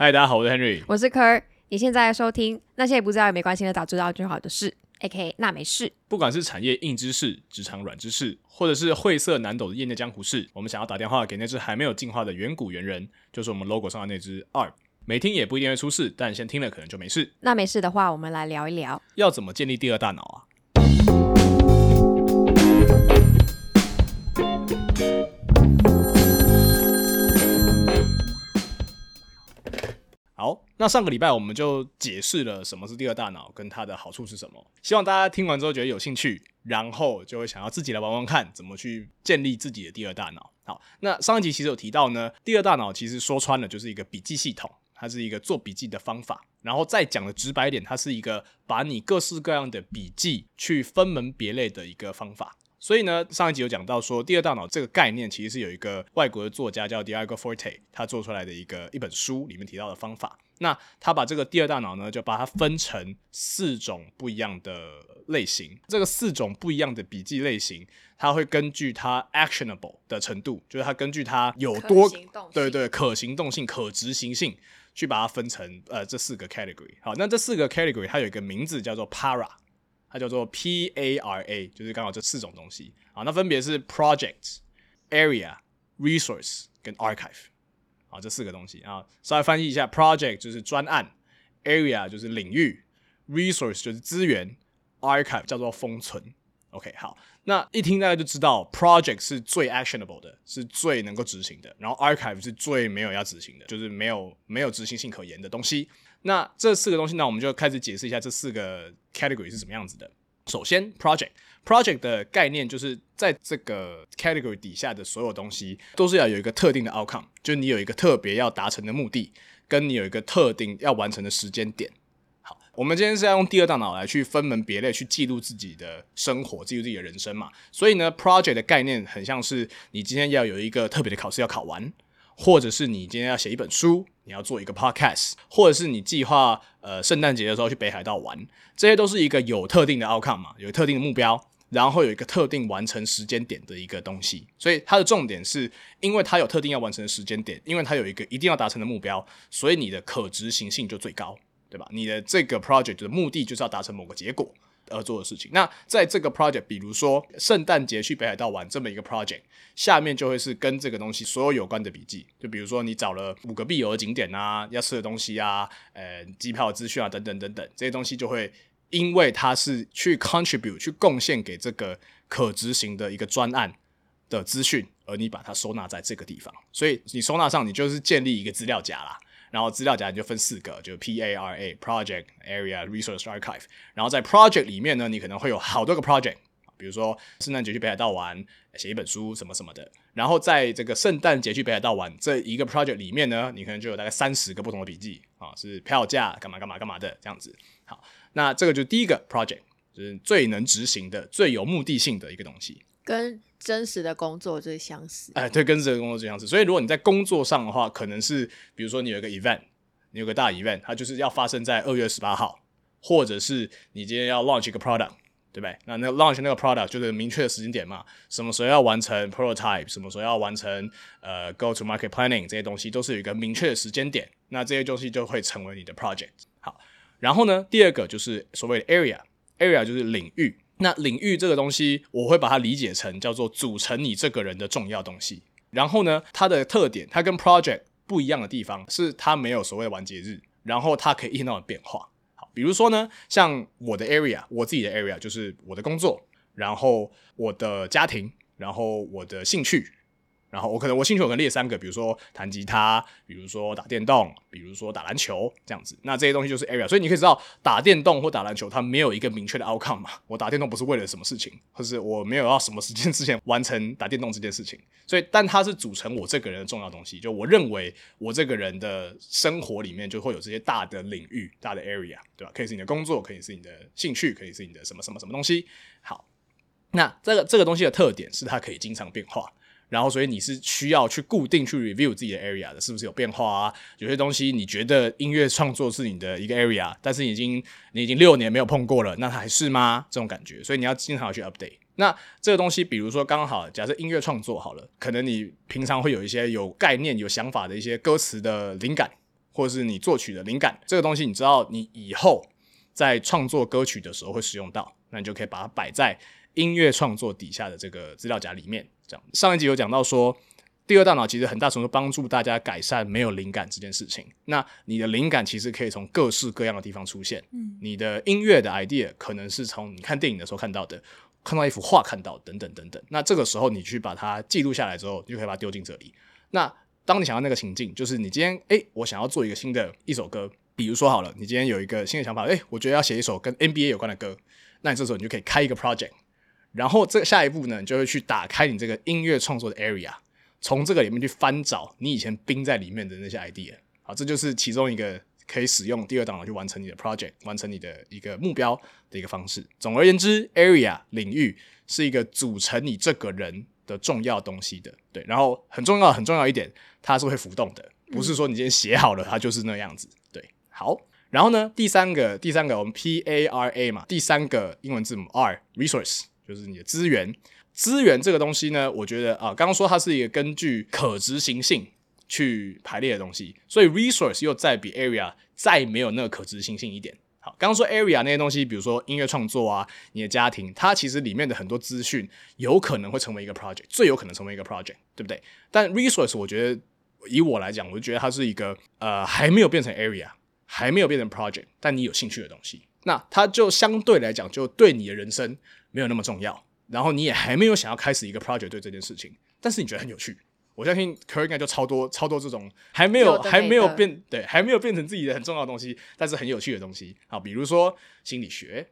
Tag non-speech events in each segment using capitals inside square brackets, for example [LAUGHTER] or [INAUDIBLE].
嗨，大家好，我是 Henry。我是科儿，你现在收听那些不知道也没关系的早知道就好的事，A.K. 那没事。不管是产业硬知识、职场软知识，或者是晦涩难懂的业内江湖事，我们想要打电话给那只还没有进化的远古猿人，就是我们 logo 上的那只 ARP。没听也不一定会出事，但先听了可能就没事。那没事的话，我们来聊一聊。要怎么建立第二大脑啊？好，那上个礼拜我们就解释了什么是第二大脑，跟它的好处是什么。希望大家听完之后觉得有兴趣，然后就会想要自己来玩玩看，怎么去建立自己的第二大脑。好，那上一集其实有提到呢，第二大脑其实说穿了就是一个笔记系统，它是一个做笔记的方法。然后再讲的直白点，它是一个把你各式各样的笔记去分门别类的一个方法。所以呢，上一集有讲到说，第二大脑这个概念其实是有一个外国的作家叫 Diego Forte，他做出来的一个一本书里面提到的方法。那他把这个第二大脑呢，就把它分成四种不一样的类型。这个四种不一样的笔记类型，它会根据它 actionable 的程度，就是它根据它有多对对可行动性、可执行性，去把它分成呃这四个 category。好，那这四个 category 它有一个名字叫做 para。它叫做 P A R A，就是刚好这四种东西啊。那分别是 Project、Area、Resource 跟 Archive 啊，这四个东西啊。稍微翻译一下，Project 就是专案，Area 就是领域，Resource 就是资源，Archive 叫做封存。OK，好，那一听大家就知道，Project 是最 actionable 的，是最能够执行的，然后 Archive 是最没有要执行的，就是没有没有执行性可言的东西。那这四个东西，呢我们就开始解释一下这四个 category 是什么样子的。首先，project，project 的概念就是在这个 category 底下的所有东西，都是要有一个特定的 outcome，就是你有一个特别要达成的目的，跟你有一个特定要完成的时间点。好，我们今天是要用第二大脑来去分门别类，去记录自己的生活，记录自己的人生嘛。所以呢，project 的概念很像是你今天要有一个特别的考试要考完。或者是你今天要写一本书，你要做一个 podcast，或者是你计划呃圣诞节的时候去北海道玩，这些都是一个有特定的 outcome 嘛，有特定的目标，然后有一个特定完成时间点的一个东西。所以它的重点是，因为它有特定要完成的时间点，因为它有一个一定要达成的目标，所以你的可执行性就最高，对吧？你的这个 project 的目的就是要达成某个结果。而做的事情。那在这个 project，比如说圣诞节去北海道玩这么一个 project，下面就会是跟这个东西所有有关的笔记。就比如说你找了五个必游的景点啊，要吃的东西啊，呃，机票资讯啊，等等等等，这些东西就会因为它是去 contribute 去贡献给这个可执行的一个专案的资讯，而你把它收纳在这个地方，所以你收纳上你就是建立一个资料夹啦。然后资料夹就分四个，就 P A R A Project Area Resource Archive。然后在 Project 里面呢，你可能会有好多个 Project，比如说圣诞节去北海道玩，写一本书什么什么的。然后在这个圣诞节去北海道玩这一个 Project 里面呢，你可能就有大概三十个不同的笔记啊，是票价干嘛干嘛干嘛的这样子。好，那这个就第一个 Project，就是最能执行的、最有目的性的一个东西。跟真实的工作最相似，哎，对，跟真实的工作最相似。所以，如果你在工作上的话，可能是比如说你有一个 event，你有个大 event，它就是要发生在二月十八号，或者是你今天要 launch 一个 product，对不对？那那 launch 那个 product 就是明确的时间点嘛，什么时候要完成 prototype，什么时候要完成呃 go to market planning 这些东西都是有一个明确的时间点，那这些东西就会成为你的 project。好，然后呢，第二个就是所谓的 area，area 就是领域。那领域这个东西，我会把它理解成叫做组成你这个人的重要东西。然后呢，它的特点，它跟 project 不一样的地方是它没有所谓完结日，然后它可以一天到晚变化。好，比如说呢，像我的 area，我自己的 area 就是我的工作，然后我的家庭，然后我的兴趣。然后我可能我兴趣我可能列三个，比如说弹吉他，比如说打电动，比如说打篮球这样子。那这些东西就是 area，所以你可以知道打电动或打篮球，它没有一个明确的 outcome 嘛。我打电动不是为了什么事情，或是我没有要什么时间 [LAUGHS] 之前完成打电动这件事情。所以，但它是组成我这个人的重要东西。就我认为我这个人的生活里面就会有这些大的领域、大的 area，对吧？可以是你的工作，可以是你的兴趣，可以是你的什么什么什么东西。好，那这个这个东西的特点是它可以经常变化。然后，所以你是需要去固定去 review 自己的 area 的，是不是有变化啊？有些东西你觉得音乐创作是你的一个 area，但是已经你已经六年没有碰过了，那还是吗？这种感觉，所以你要经常去 update。那这个东西，比如说刚好假设音乐创作好了，可能你平常会有一些有概念、有想法的一些歌词的灵感。或者是你作曲的灵感，这个东西你知道你以后在创作歌曲的时候会使用到，那你就可以把它摆在音乐创作底下的这个资料夹里面。这样，上一集有讲到说，第二大脑其实很大程度帮助大家改善没有灵感这件事情。那你的灵感其实可以从各式各样的地方出现，嗯，你的音乐的 idea 可能是从你看电影的时候看到的，看到一幅画看到等等等等。那这个时候你去把它记录下来之后，你就可以把它丢进这里。那当你想要那个情境，就是你今天哎，我想要做一个新的一首歌。比如说好了，你今天有一个新的想法，哎，我觉得要写一首跟 NBA 有关的歌，那你这时候你就可以开一个 project，然后这下一步呢，你就会去打开你这个音乐创作的 area，从这个里面去翻找你以前冰在里面的那些 idea，好，这就是其中一个可以使用第二档去完成你的 project，完成你的一个目标的一个方式。总而言之，area 领域是一个组成你这个人的重要东西的，对，然后很重要很重要一点，它是会浮动的，不是说你今天写好了它就是那样子。对好，然后呢？第三个，第三个，我们 P A R A 嘛，第三个英文字母 R resource 就是你的资源。资源这个东西呢，我觉得啊，刚刚说它是一个根据可执行性去排列的东西，所以 resource 又再比 area 再没有那个可执行性一点。好，刚刚说 area 那些东西，比如说音乐创作啊，你的家庭，它其实里面的很多资讯有可能会成为一个 project，最有可能成为一个 project，对不对？但 resource 我觉得以我来讲，我就觉得它是一个呃还没有变成 area。还没有变成 project，但你有兴趣的东西，那它就相对来讲就对你的人生没有那么重要。然后你也还没有想要开始一个 project 对这件事情，但是你觉得很有趣。我相信 Kerr 应该就超多超多这种还没有还没有变对还没有变成自己的很重要的东西，但是很有趣的东西啊，比如说心理学，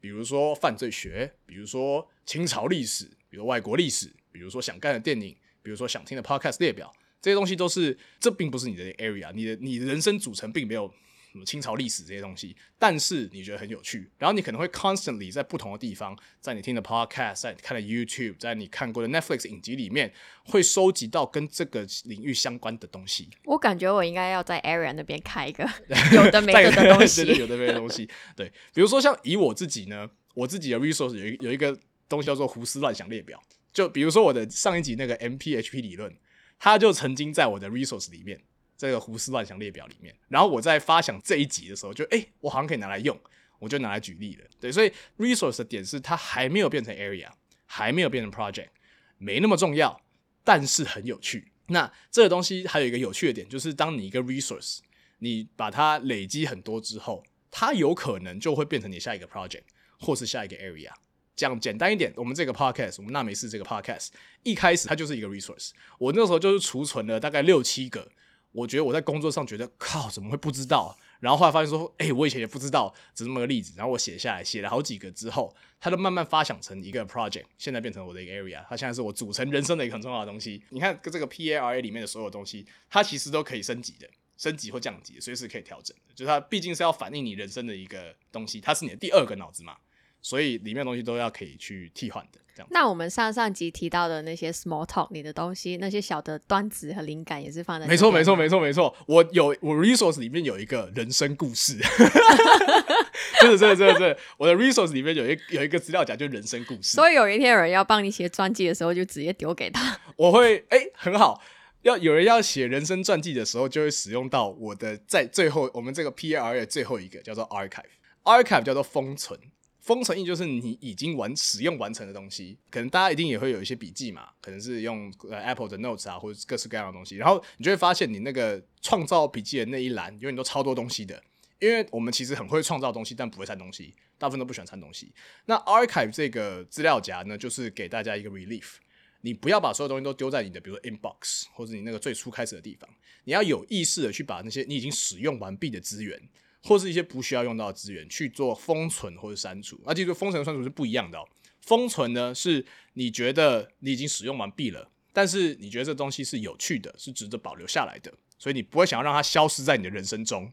比如说犯罪学，比如说清朝历史，比如外国历史，比如说想干的电影，比如说想听的 podcast 列表，这些东西都是这并不是你的 area，你的你的人生组成并没有。什么清朝历史这些东西，但是你觉得很有趣，然后你可能会 constantly 在不同的地方，在你听的 podcast，在你看的 YouTube，在你看过的 Netflix 影集里面，会收集到跟这个领域相关的东西。我感觉我应该要在 Area 那边开一个 [LAUGHS] 有的没的东西，有的没的东西。对，比如说像以我自己呢，我自己的 resource 有一有一个东西叫做胡思乱想列表，就比如说我的上一集那个 MPHP 理论，它就曾经在我的 resource 里面。这个胡思乱想列表里面，然后我在发想这一集的时候，就哎，我好像可以拿来用，我就拿来举例了。对，所以 resource 的点是它还没有变成 area，还没有变成 project，没那么重要，但是很有趣。那这个东西还有一个有趣的点，就是当你一个 resource，你把它累积很多之后，它有可能就会变成你下一个 project 或是下一个 area。讲简单一点，我们这个 podcast，我们纳美式这个 podcast，一开始它就是一个 resource，我那时候就是储存了大概六七个。我觉得我在工作上觉得靠，怎么会不知道？然后后来发现说，哎，我以前也不知道，只是这么个例子。然后我写下来，写了好几个之后，它就慢慢发想成一个 project，现在变成我的一个 area。它现在是我组成人生的一个很重要的东西。你看，这个 P A R A 里面的所有东西，它其实都可以升级的，升级或降级，随时可以调整的。就是它毕竟是要反映你人生的一个东西，它是你的第二个脑子嘛。所以里面的东西都要可以去替换的，这样。那我们上上集提到的那些 small talk，你的东西，那些小的端子和灵感也是放在。没错，没错，没错，没错。我有我 resource 里面有一个人生故事，[LAUGHS] 真的，真的，真的，真的。我的 resource 里面有一有一个资料夹，就人生故事。所以有一天有人要帮你写传记的时候，就直接丢给他。[LAUGHS] 我会哎，很好。要有人要写人生传记的时候，就会使用到我的在最后我们这个 P R 的最后一个叫做 archive，archive 叫做封存。封存印就是你已经完使用完成的东西，可能大家一定也会有一些笔记嘛，可能是用呃 Apple 的 Notes 啊，或者各式各样的东西，然后你就会发现你那个创造笔记的那一栏永远都超多东西的，因为我们其实很会创造东西，但不会删东西，大部分都不喜欢删东西。那 Archive 这个资料夹呢，就是给大家一个 relief，你不要把所有东西都丢在你的比如说 Inbox 或者你那个最初开始的地方，你要有意识的去把那些你已经使用完毕的资源。或是一些不需要用到的资源去做封存或者删除，那记住封存和删除是不一样的哦。封存呢是你觉得你已经使用完毕了，但是你觉得这东西是有趣的，是值得保留下来的，所以你不会想要让它消失在你的人生中。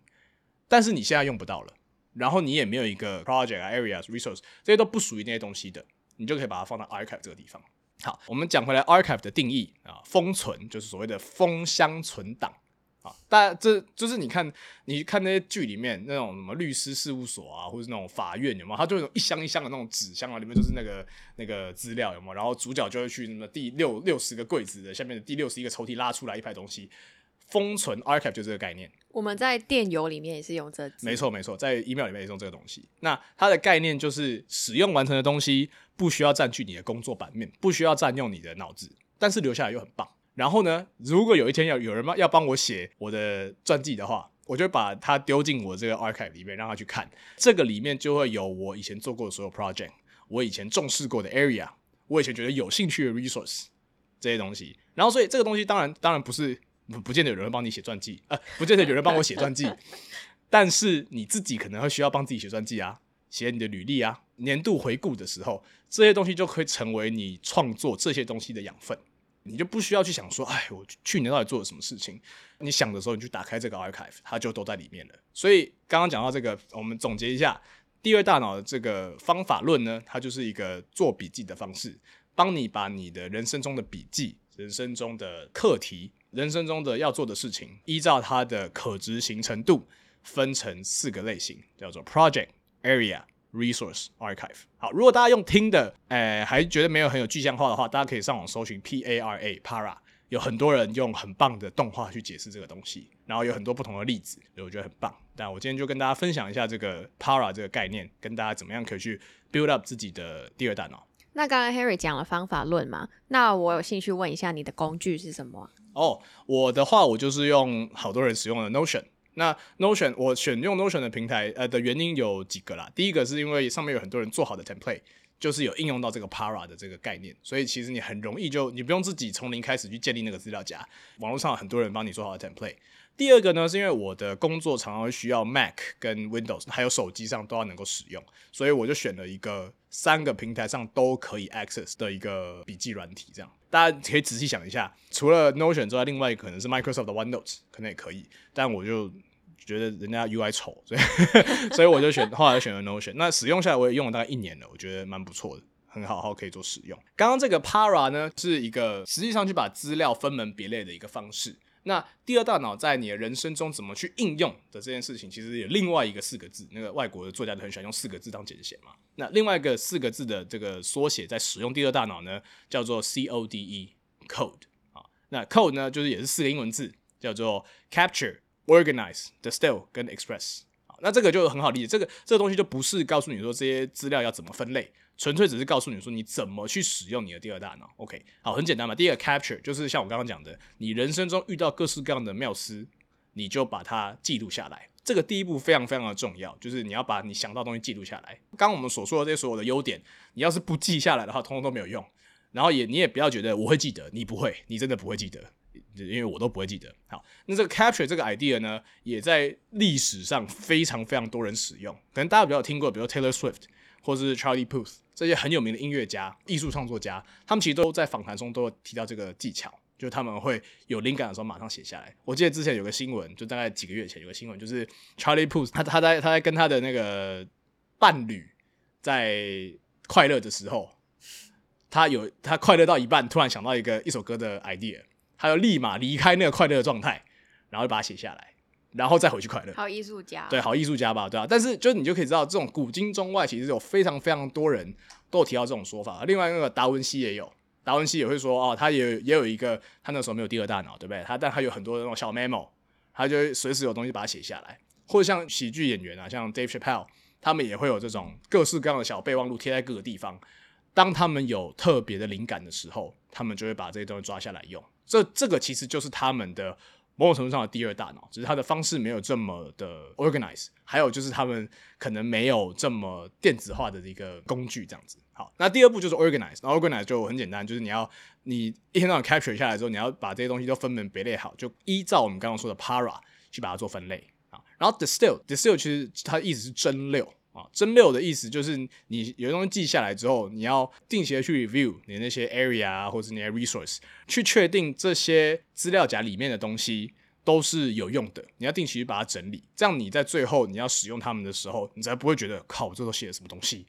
但是你现在用不到了，然后你也没有一个 project areas resource 这些都不属于那些东西的，你就可以把它放到 archive 这个地方。好，我们讲回来 archive 的定义啊，封存就是所谓的封箱存档。啊，但这就是你看，你看那些剧里面那种什么律师事务所啊，或者是那种法院，有没有？它就有一箱一箱的那种纸箱啊，里面就是那个那个资料，有没有？然后主角就会去什么第六六十个柜子的下面的第六十一个抽屉拉出来一排东西，封存 archive 就这个概念。我们在电邮里面也是用这，没错没错，在 email 里面也用这个东西。那它的概念就是使用完成的东西不需要占据你的工作版面，不需要占用你的脑子，但是留下来又很棒。然后呢，如果有一天要有人要帮我写我的传记的话，我就把它丢进我这个 archive 里面，让他去看。这个里面就会有我以前做过的所有 project，我以前重视过的 area，我以前觉得有兴趣的 resource 这些东西。然后，所以这个东西当然当然不是不不见得有人会帮你写传记，呃，不见得有人帮我写传记，[LAUGHS] 但是你自己可能会需要帮自己写传记啊，写你的履历啊，年度回顾的时候，这些东西就可以成为你创作这些东西的养分。你就不需要去想说，哎，我去年到底做了什么事情？你想的时候，你就打开这个 archive，它就都在里面了。所以刚刚讲到这个，我们总结一下，第二大脑的这个方法论呢，它就是一个做笔记的方式，帮你把你的人生中的笔记、人生中的课题、人生中的要做的事情，依照它的可执行程度，分成四个类型，叫做 project area。Resource Archive。好，如果大家用听的，诶，还觉得没有很有具象化的话，大家可以上网搜寻 P A R A Para，有很多人用很棒的动画去解释这个东西，然后有很多不同的例子，所以我觉得很棒。但我今天就跟大家分享一下这个 Para 这个概念，跟大家怎么样可以去 build up 自己的第二大脑。那刚刚 Harry 讲了方法论嘛，那我有兴趣问一下你的工具是什么？哦，我的话，我就是用好多人使用的 Notion。那 Notion 我选用 Notion 的平台，呃的原因有几个啦。第一个是因为上面有很多人做好的 template，就是有应用到这个 Para 的这个概念，所以其实你很容易就你不用自己从零开始去建立那个资料夹，网络上很多人帮你做好的 template。第二个呢，是因为我的工作常常需要 Mac 跟 Windows，还有手机上都要能够使用，所以我就选了一个三个平台上都可以 access 的一个笔记软体。这样大家可以仔细想一下，除了 Notion 之外，另外可能是 Microsoft 的 OneNote，可能也可以。但我就觉得人家 UI 丑，所以所以我就选后来选了 Notion。那使用下来我也用了大概一年了，我觉得蛮不错的，很好，好可以做使用。刚刚这个 Para 呢，是一个实际上去把资料分门别类的一个方式。那第二大脑在你的人生中怎么去应用的这件事情，其实有另外一个四个字，那个外国的作家都很喜欢用四个字当简写嘛。那另外一个四个字的这个缩写，在使用第二大脑呢，叫做 C O D E，code 啊。那 code 呢，就是也是四个英文字，叫做 capture、organize、distill 跟 express。那这个就很好理解，这个这个东西就不是告诉你说这些资料要怎么分类。纯粹只是告诉你说你怎么去使用你的第二大脑。OK，好，很简单嘛。第一个 capture 就是像我刚刚讲的，你人生中遇到各式各样的妙思，你就把它记录下来。这个第一步非常非常的重要，就是你要把你想到东西记录下来。刚刚我们所说的这些所有的优点，你要是不记下来的话，通通都没有用。然后也你也不要觉得我会记得，你不会，你真的不会记得，因为我都不会记得。好，那这个 capture 这个 idea 呢，也在历史上非常非常多人使用。可能大家比较听过，比如 Taylor Swift 或是 Charlie Puth。这些很有名的音乐家、艺术创作家，他们其实都在访谈中都有提到这个技巧，就他们会有灵感的时候马上写下来。我记得之前有个新闻，就大概几个月前有个新闻，就是 Charlie Puth 他他在他在跟他的那个伴侣在快乐的时候，他有他快乐到一半，突然想到一个一首歌的 idea，他就立马离开那个快乐的状态，然后把它写下来。然后再回去快乐，好艺术家，对，好艺术家吧，对啊。但是就是你就可以知道，这种古今中外其实有非常非常多人都有提到这种说法。另外那个达文西也有，达文西也会说哦，他也也有一个，他那时候没有第二大脑，对不对？他但他有很多那种小 memo，他就随时有东西把它写下来。或者像喜剧演员啊，像 Dave Chappelle，他们也会有这种各式各样的小备忘录贴在各个地方。当他们有特别的灵感的时候，他们就会把这些东西抓下来用。这这个其实就是他们的。某种程度上的第二大脑，只是它的方式没有这么的 organize，还有就是他们可能没有这么电子化的一个工具这样子。好，那第二步就是 organize，然后 organize 就很简单，就是你要你一天到晚 capture 下来之后，你要把这些东西都分门别类好，就依照我们刚刚说的 para 去把它做分类啊。然后 distill，distill 其实它意思是蒸馏。啊，真六的意思就是你有东西记下来之后，你要定期的去 review 你那些 area，或者你的 resource，去确定这些资料夹里面的东西都是有用的。你要定期去把它整理，这样你在最后你要使用它们的时候，你才不会觉得靠，我这都写了什么东西。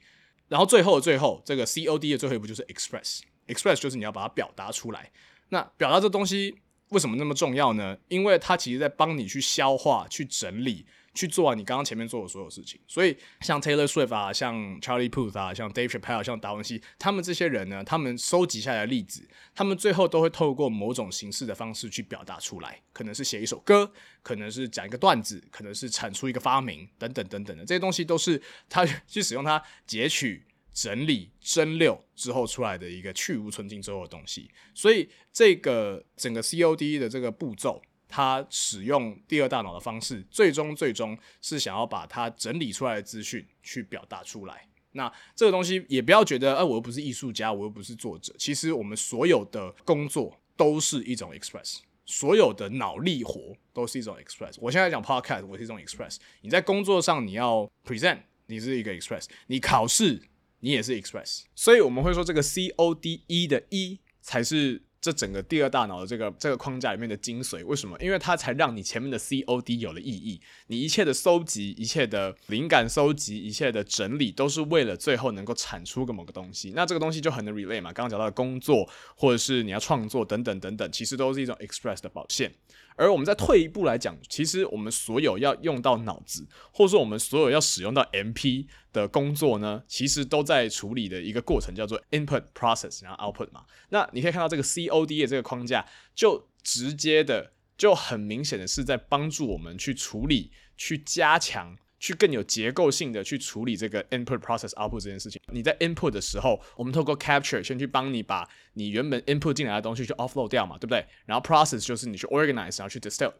然后最后的最后，这个 COD 的最后一步就是 express，express 就是你要把它表达出来。那表达这东西为什么那么重要呢？因为它其实在帮你去消化、去整理、去做你刚刚前面做的所有事情。所以像 Taylor Swift 啊，像 Charlie Puth 啊，像 Dave Chappelle、像达文西，他们这些人呢，他们收集下来的例子，他们最后都会透过某种形式的方式去表达出来，可能是写一首歌，可能是讲一个段子，可能是产出一个发明，等等等等的这些东西，都是他去使用它截取。整理、蒸馏之后出来的一个去无存精之后的东西，所以这个整个 COD 的这个步骤，他使用第二大脑的方式，最终最终是想要把它整理出来的资讯去表达出来。那这个东西也不要觉得，哎，我又不是艺术家，我又不是作者。其实我们所有的工作都是一种 express，所有的脑力活都是一种 express。我现在讲 podcast，我是一种 express。你在工作上你要 present，你是一个 express。你考试。你也是 express，所以我们会说这个 C O D E 的 E 才是这整个第二大脑的这个这个框架里面的精髓。为什么？因为它才让你前面的 C O D 有了意义。你一切的搜集、一切的灵感搜集、一切的整理，都是为了最后能够产出个某个东西。那这个东西就很能 relay 嘛。刚刚讲到的工作，或者是你要创作等等等等，其实都是一种 express 的表现。而我们再退一步来讲，其实我们所有要用到脑子，或者说我们所有要使用到 MP 的工作呢，其实都在处理的一个过程，叫做 input process，然后 output 嘛。那你可以看到这个 COD 的这个框架，就直接的，就很明显的是在帮助我们去处理、去加强。去更有结构性的去处理这个 input process output 这件事情。你在 input 的时候，我们透过 capture 先去帮你把你原本 input 进来的东西去 offload 掉嘛，对不对？然后 process 就是你去 organize，然后去 distill，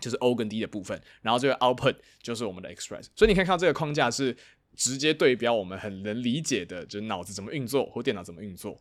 就是 O 跟 D 的部分。然后这个 output 就是我们的 express。所以你可以看到这个框架是直接对标我们很能理解的，就是脑子怎么运作或电脑怎么运作。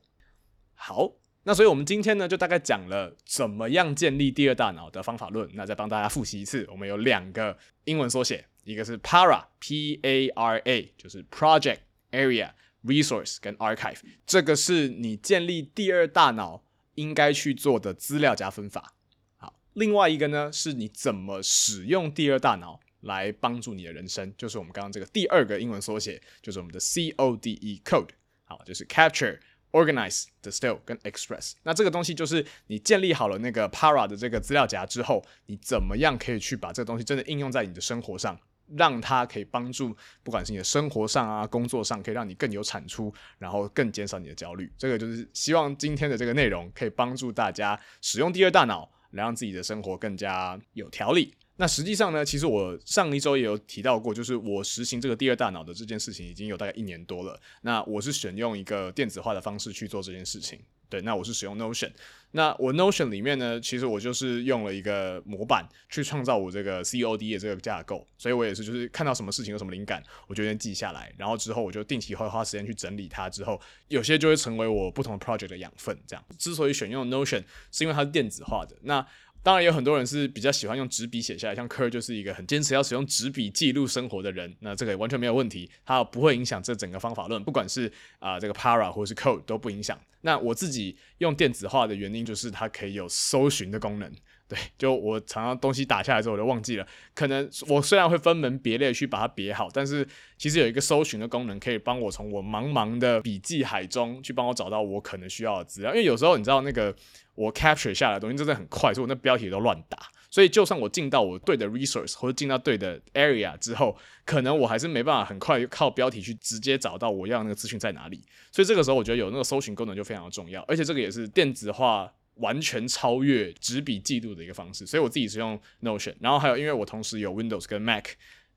好，那所以我们今天呢就大概讲了怎么样建立第二大脑的方法论。那再帮大家复习一次，我们有两个英文缩写。一个是 Para，P A R A，就是 Project Area Resource 跟 Archive，这个是你建立第二大脑应该去做的资料加分法。好，另外一个呢，是你怎么使用第二大脑来帮助你的人生，就是我们刚刚这个第二个英文缩写，就是我们的 C O D E Code。好，就是 Capture。Organize the still 跟 express，那这个东西就是你建立好了那个 Para 的这个资料夹之后，你怎么样可以去把这个东西真的应用在你的生活上？让它可以帮助，不管是你的生活上啊、工作上，可以让你更有产出，然后更减少你的焦虑。这个就是希望今天的这个内容可以帮助大家使用第二大脑，来让自己的生活更加有条理。那实际上呢，其实我上一周也有提到过，就是我实行这个第二大脑的这件事情已经有大概一年多了。那我是选用一个电子化的方式去做这件事情。对，那我是使用 Notion。那我 Notion 里面呢，其实我就是用了一个模板去创造我这个 COD 的这个架构，所以我也是就是看到什么事情有什么灵感，我就先记下来，然后之后我就定期会花时间去整理它，之后有些就会成为我不同 project 的养分。这样，之所以选用 Notion，是因为它是电子化的。那当然有很多人是比较喜欢用纸笔写下来，像 Kerr 就是一个很坚持要使用纸笔记录生活的人，那这个完全没有问题，它不会影响这整个方法论，不管是啊这个 Para 或是 Code 都不影响。那我自己用电子化的原因就是它可以有搜寻的功能，对，就我常常东西打下来之后我就忘记了，可能我虽然会分门别类去把它别好，但是其实有一个搜寻的功能可以帮我从我茫茫的笔记海中去帮我找到我可能需要的资料，因为有时候你知道那个。我 capture 下来的东西真的很快，所以我那标题都乱打。所以就算我进到我对的 resource 或者进到对的 area 之后，可能我还是没办法很快靠标题去直接找到我要那个资讯在哪里。所以这个时候我觉得有那个搜寻功能就非常的重要，而且这个也是电子化完全超越纸笔记录的一个方式。所以我自己是用 Notion，然后还有因为我同时有 Windows 跟 Mac。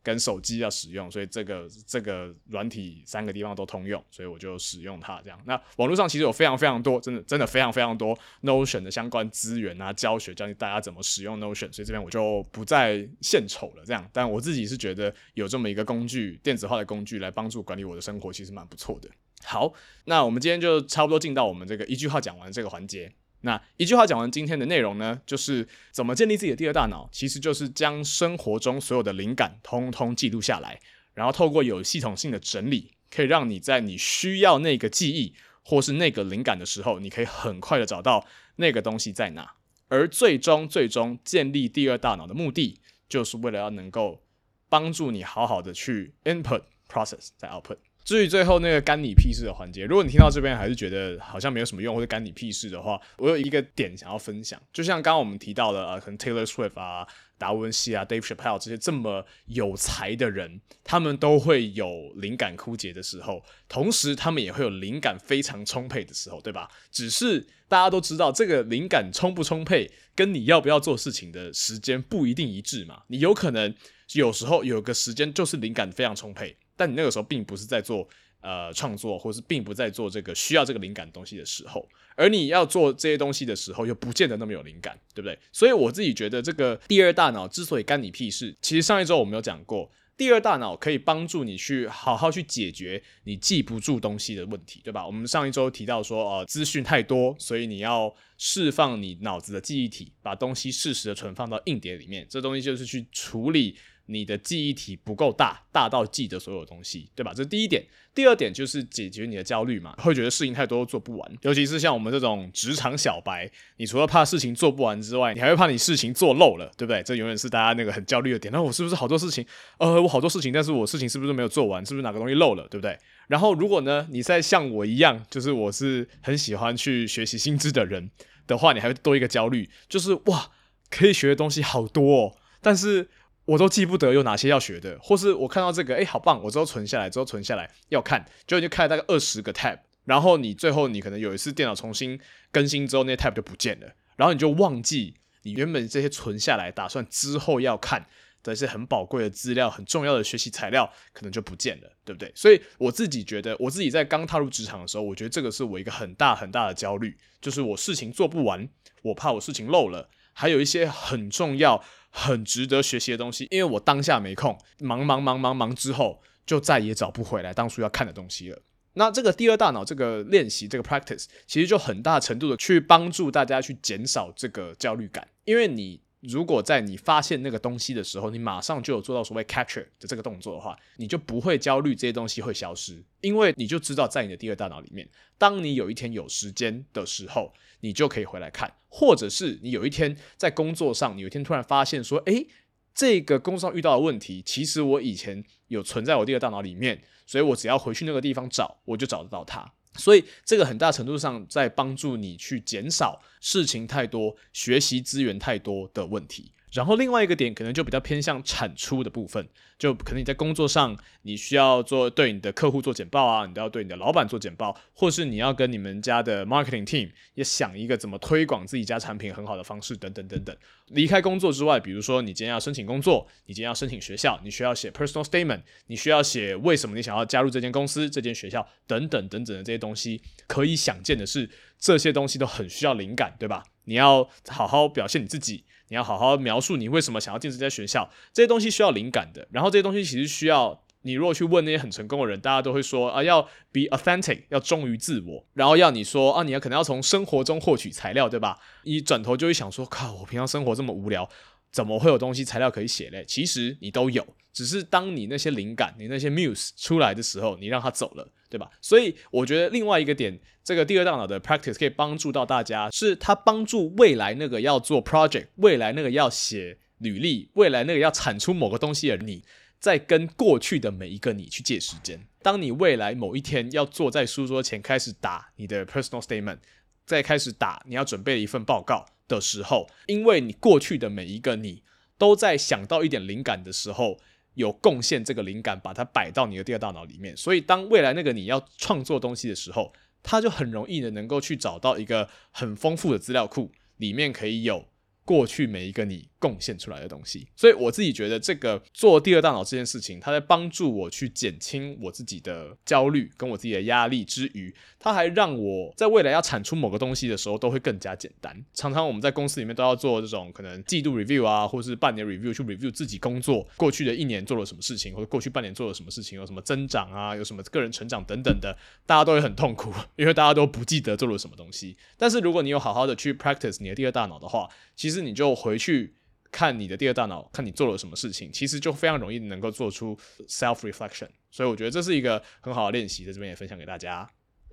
跟手机要使用，所以这个这个软体三个地方都通用，所以我就使用它这样。那网络上其实有非常非常多，真的真的非常非常多 Notion 的相关资源啊，教学教你大家怎么使用 Notion，所以这边我就不再献丑了这样。但我自己是觉得有这么一个工具，电子化的工具来帮助管理我的生活，其实蛮不错的。好，那我们今天就差不多进到我们这个一句话讲完这个环节。那一句话讲完今天的内容呢，就是怎么建立自己的第二大脑，其实就是将生活中所有的灵感通通记录下来，然后透过有系统性的整理，可以让你在你需要那个记忆或是那个灵感的时候，你可以很快的找到那个东西在哪。而最终最终建立第二大脑的目的，就是为了要能够帮助你好好的去 input process 再 output。至于最后那个干你屁事的环节，如果你听到这边还是觉得好像没有什么用或者干你屁事的话，我有一个点想要分享，就像刚刚我们提到的，呃，可能 Taylor Swift 啊、达文西啊、Dave Chappelle 这些这么有才的人，他们都会有灵感枯竭的时候，同时他们也会有灵感非常充沛的时候，对吧？只是大家都知道，这个灵感充不充沛，跟你要不要做事情的时间不一定一致嘛。你有可能有时候有个时间就是灵感非常充沛。但你那个时候并不是在做呃创作，或是并不在做这个需要这个灵感东西的时候，而你要做这些东西的时候，又不见得那么有灵感，对不对？所以我自己觉得，这个第二大脑之所以干你屁事，其实上一周我们有讲过，第二大脑可以帮助你去好好去解决你记不住东西的问题，对吧？我们上一周提到说，呃，资讯太多，所以你要释放你脑子的记忆体，把东西适时的存放到硬碟里面，这东西就是去处理。你的记忆体不够大，大到记得所有东西，对吧？这是第一点。第二点就是解决你的焦虑嘛，会觉得事情太多做不完，尤其是像我们这种职场小白，你除了怕事情做不完之外，你还会怕你事情做漏了，对不对？这永远是大家那个很焦虑的点。那我是不是好多事情？呃，我好多事情，但是我事情是不是没有做完？是不是哪个东西漏了，对不对？然后如果呢，你在像我一样，就是我是很喜欢去学习新知的人的话，你还会多一个焦虑，就是哇，可以学的东西好多哦，但是。我都记不得有哪些要学的，或是我看到这个，哎，好棒，我之后存下来，之后存下来要看，就就开了大概二十个 tab，然后你最后你可能有一次电脑重新更新之后，那 tab 就不见了，然后你就忘记你原本这些存下来，打算之后要看的一些很宝贵的资料、很重要的学习材料，可能就不见了，对不对？所以我自己觉得，我自己在刚踏入职场的时候，我觉得这个是我一个很大很大的焦虑，就是我事情做不完，我怕我事情漏了，还有一些很重要。很值得学习的东西，因为我当下没空，忙忙忙忙忙之后，就再也找不回来当初要看的东西了。那这个第二大脑这个练习这个 practice，其实就很大程度的去帮助大家去减少这个焦虑感，因为你。如果在你发现那个东西的时候，你马上就有做到所谓 capture 的这个动作的话，你就不会焦虑这些东西会消失，因为你就知道在你的第二大脑里面，当你有一天有时间的时候，你就可以回来看，或者是你有一天在工作上，你有一天突然发现说，诶，这个工作上遇到的问题，其实我以前有存在我第二大脑里面，所以我只要回去那个地方找，我就找得到它。所以这个很大程度上在帮助你去减少事情太多、学习资源太多的问题。然后另外一个点可能就比较偏向产出的部分，就可能你在工作上你需要做对你的客户做简报啊，你都要对你的老板做简报，或是你要跟你们家的 marketing team 也想一个怎么推广自己家产品很好的方式等等等等。离开工作之外，比如说你今天要申请工作，你今天要申请学校，你需要写 personal statement，你需要写为什么你想要加入这间公司、这间学校等等等等的这些东西，可以想见的是，这些东西都很需要灵感，对吧？你要好好表现你自己。你要好好描述你为什么想要进这家学校，这些东西需要灵感的。然后这些东西其实需要你，如果去问那些很成功的人，大家都会说啊，要 be authentic，要忠于自我。然后要你说啊，你要可能要从生活中获取材料，对吧？一转头就会想说，靠，我平常生活这么无聊。怎么会有东西材料可以写嘞？其实你都有，只是当你那些灵感、你那些 muse 出来的时候，你让它走了，对吧？所以我觉得另外一个点，这个第二大脑的 practice 可以帮助到大家，是它帮助未来那个要做 project、未来那个要写履历、未来那个要产出某个东西的你，在跟过去的每一个你去借时间。当你未来某一天要坐在书桌前开始打你的 personal statement，再开始打你要准备的一份报告。的时候，因为你过去的每一个你都在想到一点灵感的时候，有贡献这个灵感，把它摆到你的第二大脑里面，所以当未来那个你要创作东西的时候，他就很容易的能够去找到一个很丰富的资料库，里面可以有过去每一个你。贡献出来的东西，所以我自己觉得这个做第二大脑这件事情，它在帮助我去减轻我自己的焦虑跟我自己的压力之余，它还让我在未来要产出某个东西的时候都会更加简单。常常我们在公司里面都要做这种可能季度 review 啊，或是半年 review 去 review 自己工作过去的一年做了什么事情，或者过去半年做了什么事情，有什么增长啊，有什么个人成长等等的，大家都会很痛苦，因为大家都不记得做了什么东西。但是如果你有好好的去 practice 你的第二大脑的话，其实你就回去。看你的第二大脑，看你做了什么事情，其实就非常容易能够做出 self reflection。所以我觉得这是一个很好的练习，在这边也分享给大家。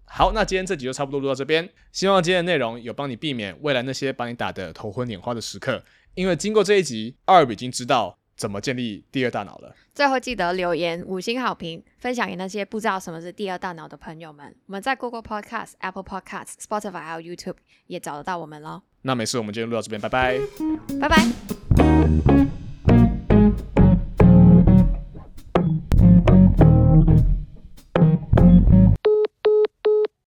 好，那今天这集就差不多录到这边，希望今天的内容有帮你避免未来那些把你打得头昏眼花的时刻。因为经过这一集，二已经知道怎么建立第二大脑了。最后记得留言五星好评，分享给那些不知道什么是第二大脑的朋友们。我们在 Google Podcast、Apple Podcast、Spotify 还有 YouTube 也找得到我们喽。那没事我们今天录到这边拜拜。拜拜。